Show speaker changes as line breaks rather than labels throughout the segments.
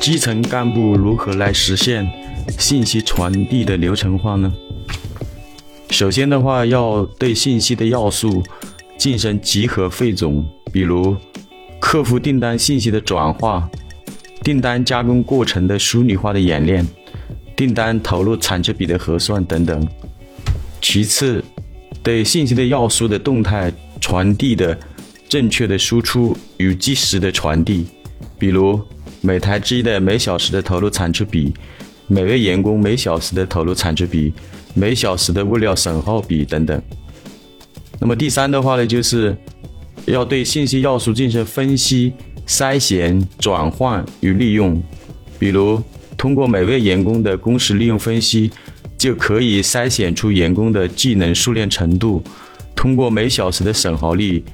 基层干部如何来实现信息传递的流程化呢？首先的话，要对信息的要素进行集合汇总，比如客户订单信息的转化、订单加工过程的梳理化的演练、订单投入产出比的核算等等。其次，对信息的要素的动态传递的正确的输出与及时的传递，比如每台机的每小时的投入产出比，每位员工每小时的投入产出比，每小时的物料损耗比等等。那么第三的话呢，就是要对信息要素进行分析、筛选、转换与利用，比如通过每位员工的工时利用分析。就可以筛选出员工的技能熟练程度，通过每小时的损耗率，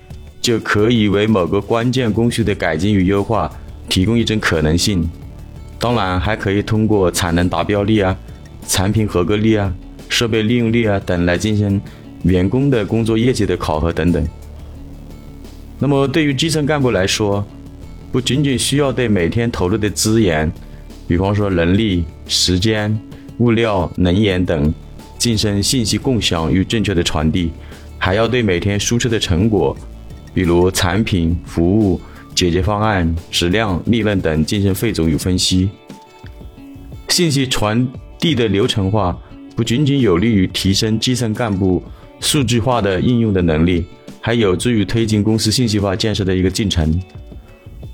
就可以为某个关键工序的改进与优化提供一种可能性。当然，还可以通过产能达标率啊、产品合格率啊、设备利用率啊等来进行员工的工作业绩的考核等等。那么，对于基层干部来说，不仅仅需要对每天投入的资源，比方说人力、时间。物料、能源等进行信息共享与正确的传递，还要对每天输出的成果，比如产品、服务、解决方案、质量、利润等进行汇总与分析。信息传递的流程化，不仅仅有利于提升基层干部数据化的应用的能力，还有助于推进公司信息化建设的一个进程。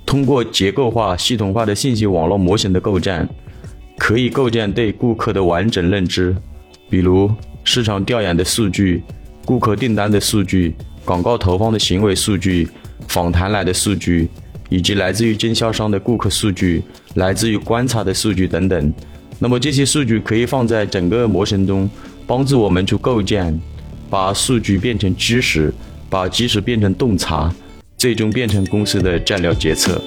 通过结构化、系统化的信息网络模型的构建。可以构建对顾客的完整认知，比如市场调研的数据、顾客订单的数据、广告投放的行为数据、访谈来的数据，以及来自于经销商的顾客数据、来自于观察的数据等等。那么这些数据可以放在整个模型中，帮助我们去构建，把数据变成知识，把知识变成洞察，最终变成公司的战略决策。